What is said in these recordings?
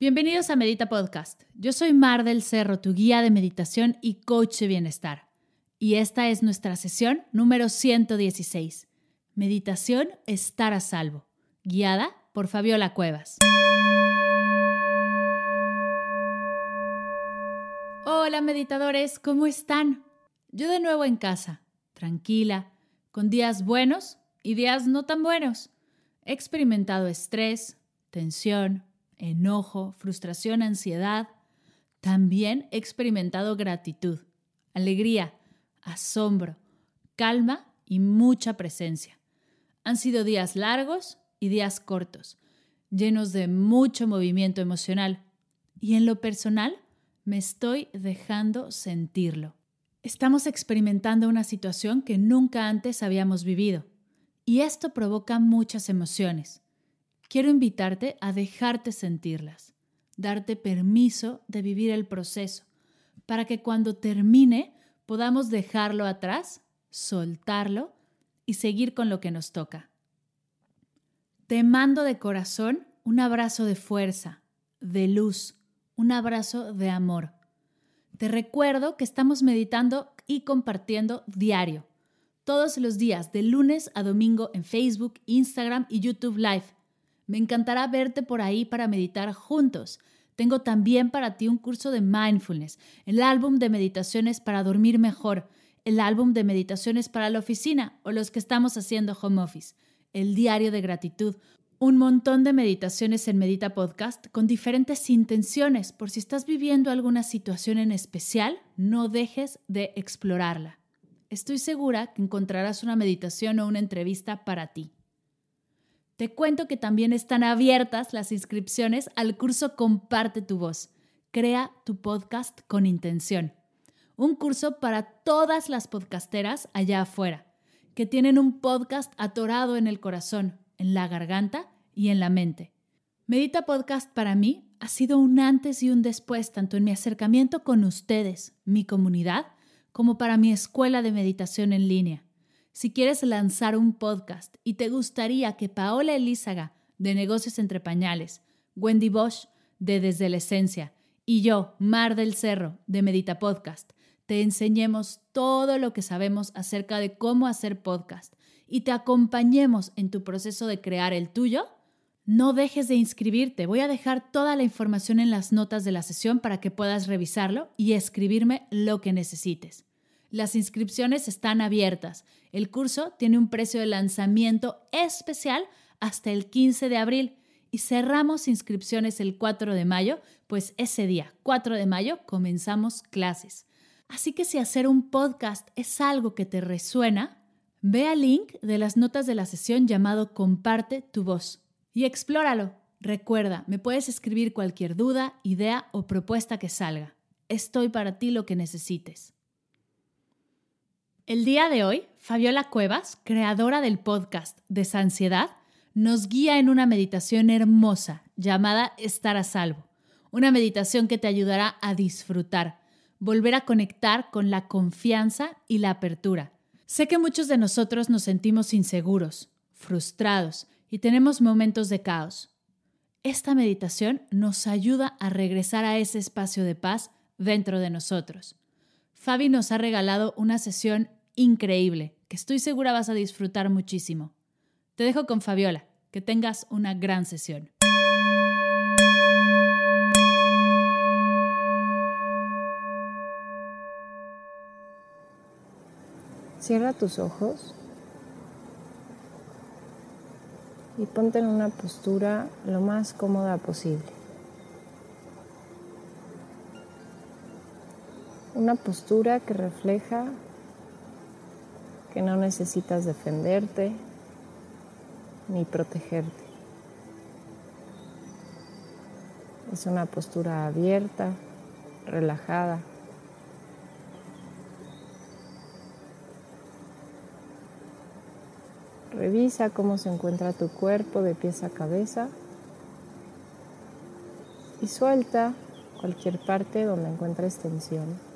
Bienvenidos a Medita Podcast. Yo soy Mar del Cerro, tu guía de meditación y coach de bienestar. Y esta es nuestra sesión número 116. Meditación Estar a Salvo, guiada por Fabiola Cuevas. Hola meditadores, ¿cómo están? Yo de nuevo en casa, tranquila, con días buenos y días no tan buenos. He experimentado estrés, tensión, enojo, frustración, ansiedad. También he experimentado gratitud, alegría, asombro, calma y mucha presencia. Han sido días largos y días cortos, llenos de mucho movimiento emocional. Y en lo personal, me estoy dejando sentirlo. Estamos experimentando una situación que nunca antes habíamos vivido. Y esto provoca muchas emociones quiero invitarte a dejarte sentirlas, darte permiso de vivir el proceso, para que cuando termine podamos dejarlo atrás, soltarlo y seguir con lo que nos toca. Te mando de corazón un abrazo de fuerza, de luz, un abrazo de amor. Te recuerdo que estamos meditando y compartiendo diario, todos los días, de lunes a domingo en Facebook, Instagram y YouTube Live. Me encantará verte por ahí para meditar juntos. Tengo también para ti un curso de mindfulness, el álbum de meditaciones para dormir mejor, el álbum de meditaciones para la oficina o los que estamos haciendo home office, el diario de gratitud, un montón de meditaciones en Medita Podcast con diferentes intenciones. Por si estás viviendo alguna situación en especial, no dejes de explorarla. Estoy segura que encontrarás una meditación o una entrevista para ti. Te cuento que también están abiertas las inscripciones al curso Comparte tu voz. Crea tu podcast con intención. Un curso para todas las podcasteras allá afuera, que tienen un podcast atorado en el corazón, en la garganta y en la mente. Medita Podcast para mí ha sido un antes y un después, tanto en mi acercamiento con ustedes, mi comunidad, como para mi escuela de meditación en línea. Si quieres lanzar un podcast y te gustaría que Paola Elízaga, de Negocios Entre Pañales, Wendy Bosch, de Desde la Esencia, y yo, Mar del Cerro, de Medita Podcast, te enseñemos todo lo que sabemos acerca de cómo hacer podcast y te acompañemos en tu proceso de crear el tuyo, no dejes de inscribirte. Voy a dejar toda la información en las notas de la sesión para que puedas revisarlo y escribirme lo que necesites. Las inscripciones están abiertas. El curso tiene un precio de lanzamiento especial hasta el 15 de abril y cerramos inscripciones el 4 de mayo, pues ese día, 4 de mayo, comenzamos clases. Así que si hacer un podcast es algo que te resuena, ve al link de las notas de la sesión llamado Comparte tu voz y explóralo. Recuerda, me puedes escribir cualquier duda, idea o propuesta que salga. Estoy para ti lo que necesites. El día de hoy, Fabiola Cuevas, creadora del podcast Desansiedad, nos guía en una meditación hermosa llamada Estar a Salvo. Una meditación que te ayudará a disfrutar, volver a conectar con la confianza y la apertura. Sé que muchos de nosotros nos sentimos inseguros, frustrados y tenemos momentos de caos. Esta meditación nos ayuda a regresar a ese espacio de paz dentro de nosotros. Fabi nos ha regalado una sesión increíble que estoy segura vas a disfrutar muchísimo. Te dejo con Fabiola. Que tengas una gran sesión. Cierra tus ojos y ponte en una postura lo más cómoda posible. Una postura que refleja que no necesitas defenderte ni protegerte. Es una postura abierta, relajada. Revisa cómo se encuentra tu cuerpo de pies a cabeza y suelta cualquier parte donde encuentres tensión.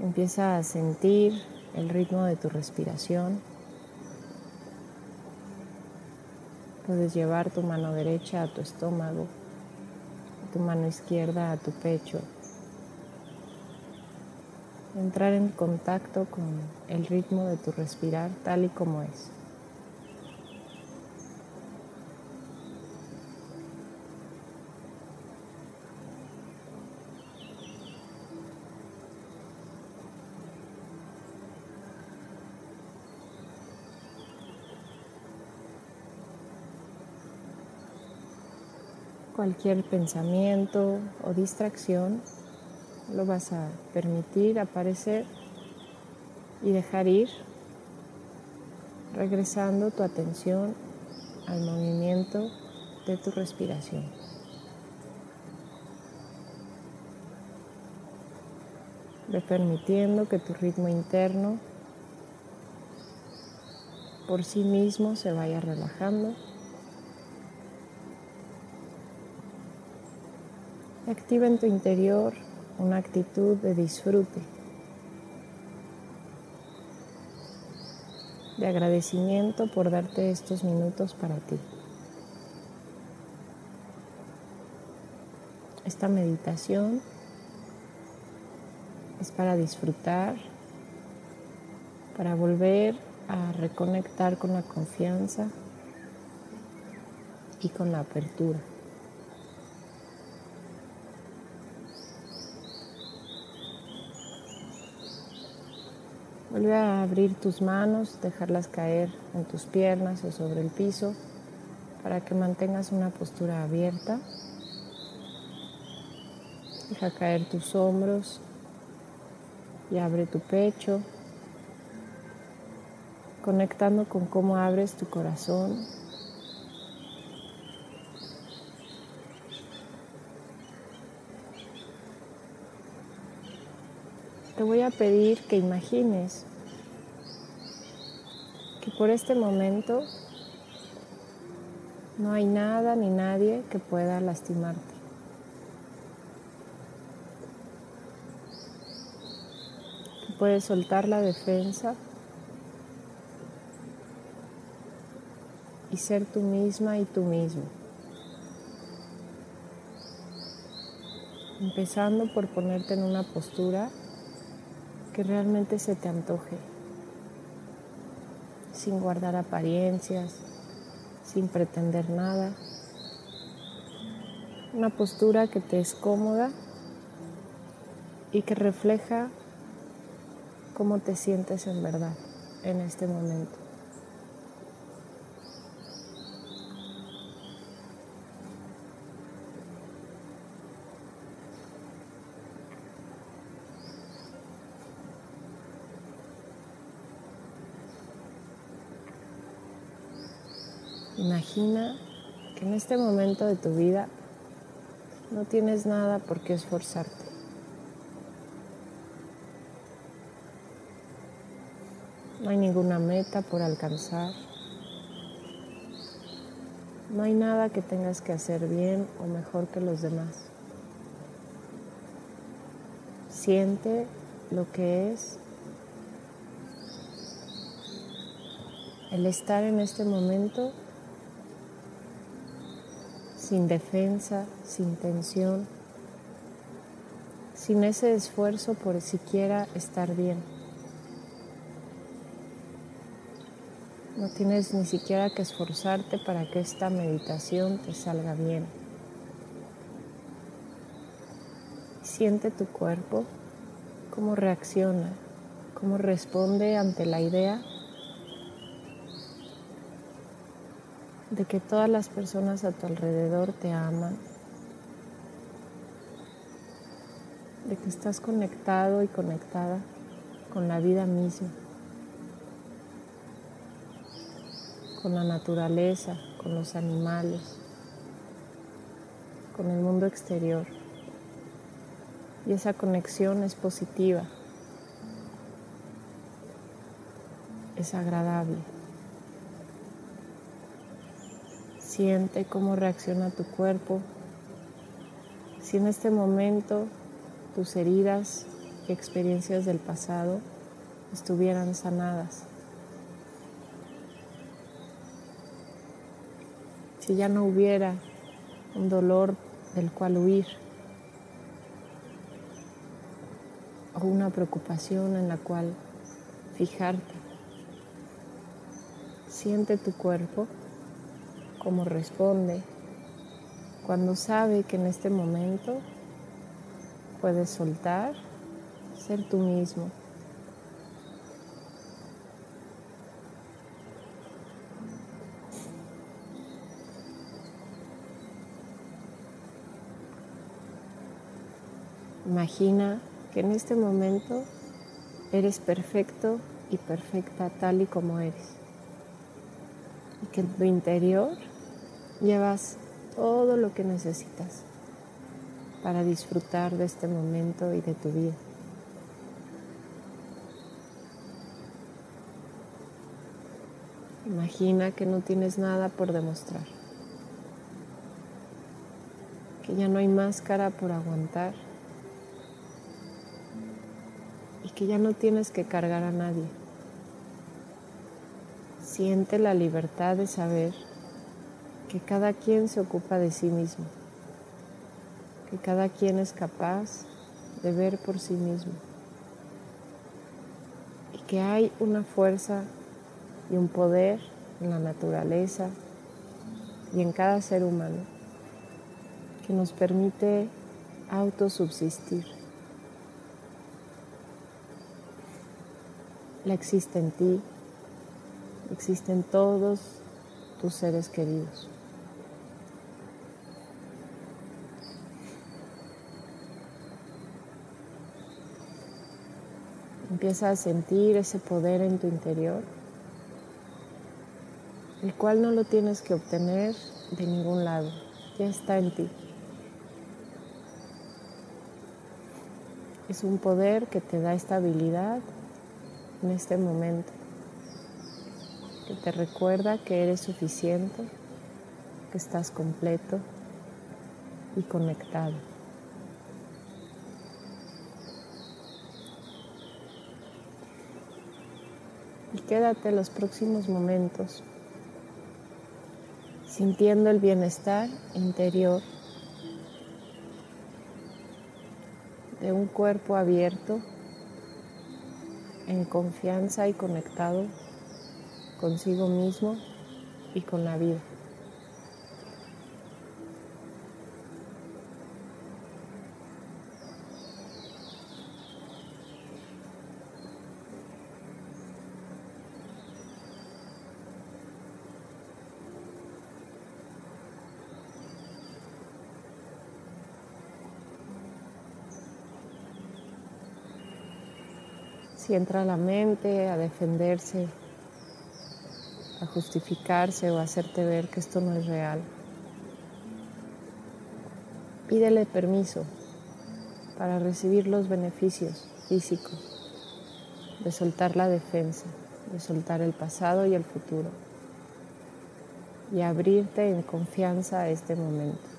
Empieza a sentir el ritmo de tu respiración. Puedes llevar tu mano derecha a tu estómago, tu mano izquierda a tu pecho entrar en contacto con el ritmo de tu respirar tal y como es. Cualquier pensamiento o distracción lo vas a permitir aparecer y dejar ir, regresando tu atención al movimiento de tu respiración. Ve permitiendo que tu ritmo interno por sí mismo se vaya relajando. Activa en tu interior una actitud de disfrute, de agradecimiento por darte estos minutos para ti. Esta meditación es para disfrutar, para volver a reconectar con la confianza y con la apertura. Vuelve a abrir tus manos, dejarlas caer en tus piernas o sobre el piso para que mantengas una postura abierta. Deja caer tus hombros y abre tu pecho, conectando con cómo abres tu corazón. Voy a pedir que imagines que por este momento no hay nada ni nadie que pueda lastimarte. Puedes soltar la defensa y ser tú misma y tú mismo. Empezando por ponerte en una postura que realmente se te antoje, sin guardar apariencias, sin pretender nada. Una postura que te es cómoda y que refleja cómo te sientes en verdad en este momento. Imagina que en este momento de tu vida no tienes nada por qué esforzarte. No hay ninguna meta por alcanzar. No hay nada que tengas que hacer bien o mejor que los demás. Siente lo que es el estar en este momento sin defensa, sin tensión, sin ese esfuerzo por siquiera estar bien. No tienes ni siquiera que esforzarte para que esta meditación te salga bien. Siente tu cuerpo, cómo reacciona, cómo responde ante la idea de que todas las personas a tu alrededor te aman, de que estás conectado y conectada con la vida misma. con la naturaleza, con los animales, con el mundo exterior. Y esa conexión es positiva, es agradable. Siente cómo reacciona tu cuerpo. Si en este momento tus heridas y experiencias del pasado estuvieran sanadas. Si ya no hubiera un dolor del cual huir o una preocupación en la cual fijarte. Siente tu cuerpo cómo responde cuando sabe que en este momento puedes soltar, ser tú mismo. Imagina que en este momento eres perfecto y perfecta tal y como eres. Y que en tu interior llevas todo lo que necesitas para disfrutar de este momento y de tu vida. Imagina que no tienes nada por demostrar, que ya no hay máscara por aguantar y que ya no tienes que cargar a nadie. Siente la libertad de saber que cada quien se ocupa de sí mismo, que cada quien es capaz de ver por sí mismo y que hay una fuerza y un poder en la naturaleza y en cada ser humano que nos permite autosubsistir. La existe en ti, existen todos tus seres queridos. Empieza a sentir ese poder en tu interior, el cual no lo tienes que obtener de ningún lado, ya está en ti. Es un poder que te da estabilidad en este momento, que te recuerda que eres suficiente, que estás completo y conectado. Quédate los próximos momentos sintiendo el bienestar interior de un cuerpo abierto, en confianza y conectado consigo mismo y con la vida. Si entra la mente a defenderse, a justificarse o a hacerte ver que esto no es real, pídele permiso para recibir los beneficios físicos de soltar la defensa, de soltar el pasado y el futuro y abrirte en confianza a este momento.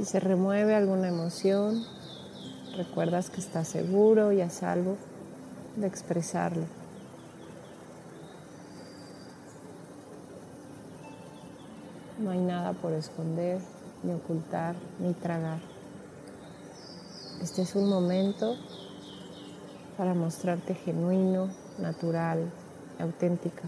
Si se remueve alguna emoción, recuerdas que estás seguro y a salvo de expresarlo. No hay nada por esconder, ni ocultar, ni tragar. Este es un momento para mostrarte genuino, natural, auténtica.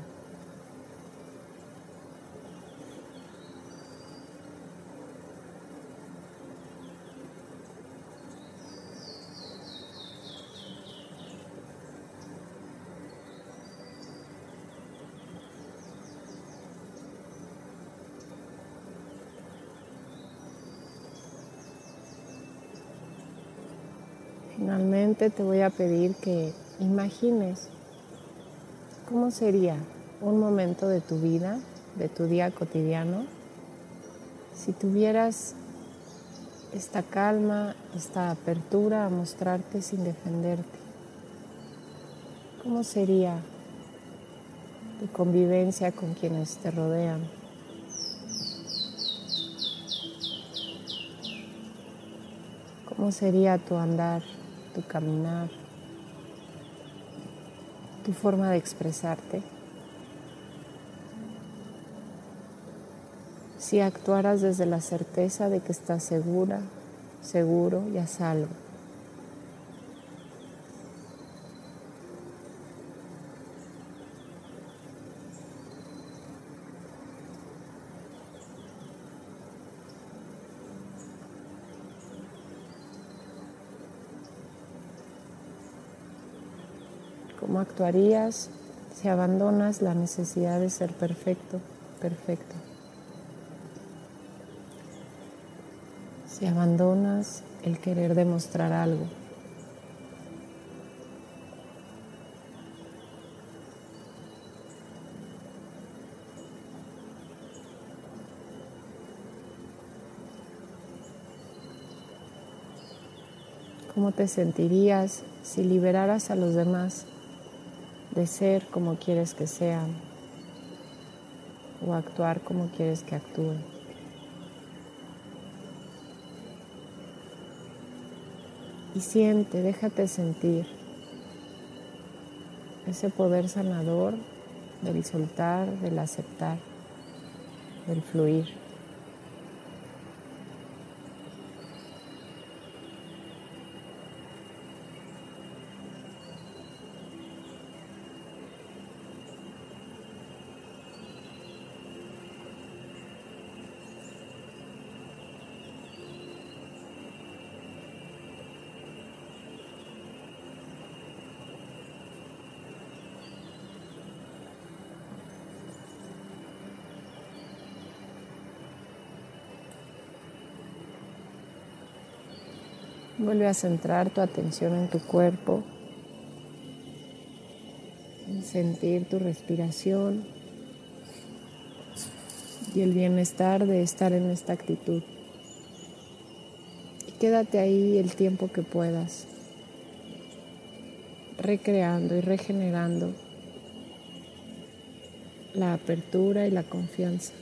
Te voy a pedir que imagines cómo sería un momento de tu vida, de tu día cotidiano, si tuvieras esta calma, esta apertura a mostrarte sin defenderte. ¿Cómo sería tu convivencia con quienes te rodean? ¿Cómo sería tu andar, tu caminar, tu forma de expresarte? Si actuaras desde la certeza de que estás segura, seguro y a salvo. ¿Cómo actuarías si abandonas la necesidad de ser perfecto, perfecto? Si abandonas el querer demostrar algo. ¿Cómo te sentirías si liberaras a los demás de ser como quieres que sean o actuar como quieres que actúen. Y siente, déjate sentir ese poder sanador del soltar, del aceptar, del fluir. Vuelve a centrar tu atención en tu cuerpo, en sentir tu respiración y el bienestar de estar en esta actitud. Y quédate ahí el tiempo que puedas, recreando y regenerando la apertura y la confianza.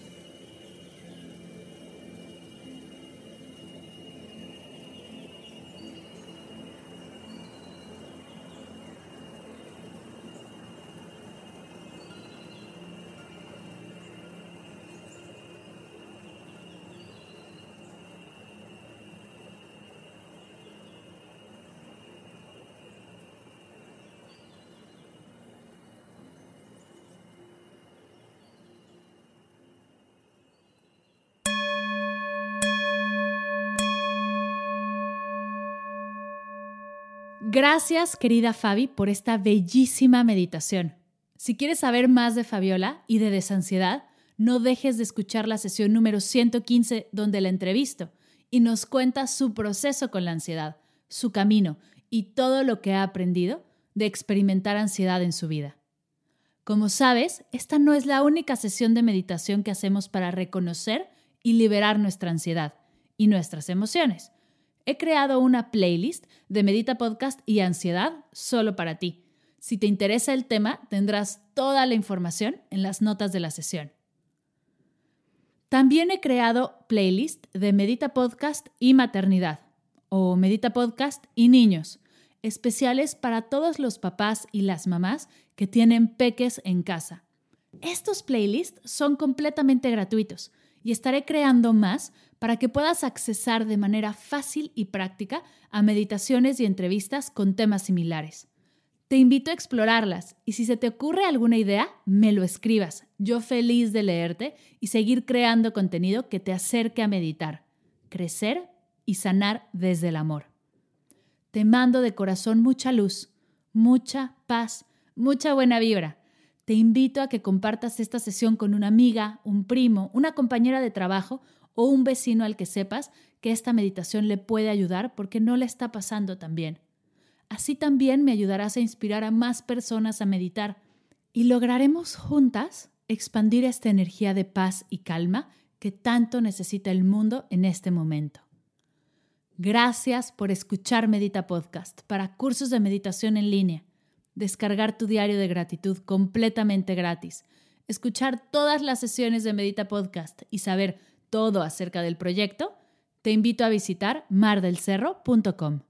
Gracias, querida Fabi, por esta bellísima meditación. Si quieres saber más de Fabiola y de desansiedad, no dejes de escuchar la sesión número 115 donde la entrevisto y nos cuenta su proceso con la ansiedad, su camino y todo lo que ha aprendido de experimentar ansiedad en su vida. Como sabes, esta no es la única sesión de meditación que hacemos para reconocer y liberar nuestra ansiedad y nuestras emociones he creado una playlist de Medita Podcast y Ansiedad solo para ti. Si te interesa el tema, tendrás toda la información en las notas de la sesión. También he creado playlist de Medita Podcast y Maternidad o Medita Podcast y Niños, especiales para todos los papás y las mamás que tienen peques en casa. Estos playlists son completamente gratuitos y estaré creando más para que puedas accesar de manera fácil y práctica a meditaciones y entrevistas con temas similares. Te invito a explorarlas y si se te ocurre alguna idea, me lo escribas. Yo feliz de leerte y seguir creando contenido que te acerque a meditar, crecer y sanar desde el amor. Te mando de corazón mucha luz, mucha paz, mucha buena vibra. Te invito a que compartas esta sesión con una amiga, un primo, una compañera de trabajo o un vecino al que sepas que esta meditación le puede ayudar porque no le está pasando tan bien. Así también me ayudarás a inspirar a más personas a meditar y lograremos juntas expandir esta energía de paz y calma que tanto necesita el mundo en este momento. Gracias por escuchar Medita Podcast para cursos de meditación en línea, descargar tu diario de gratitud completamente gratis, escuchar todas las sesiones de Medita Podcast y saber todo acerca del proyecto, te invito a visitar mardelcerro.com.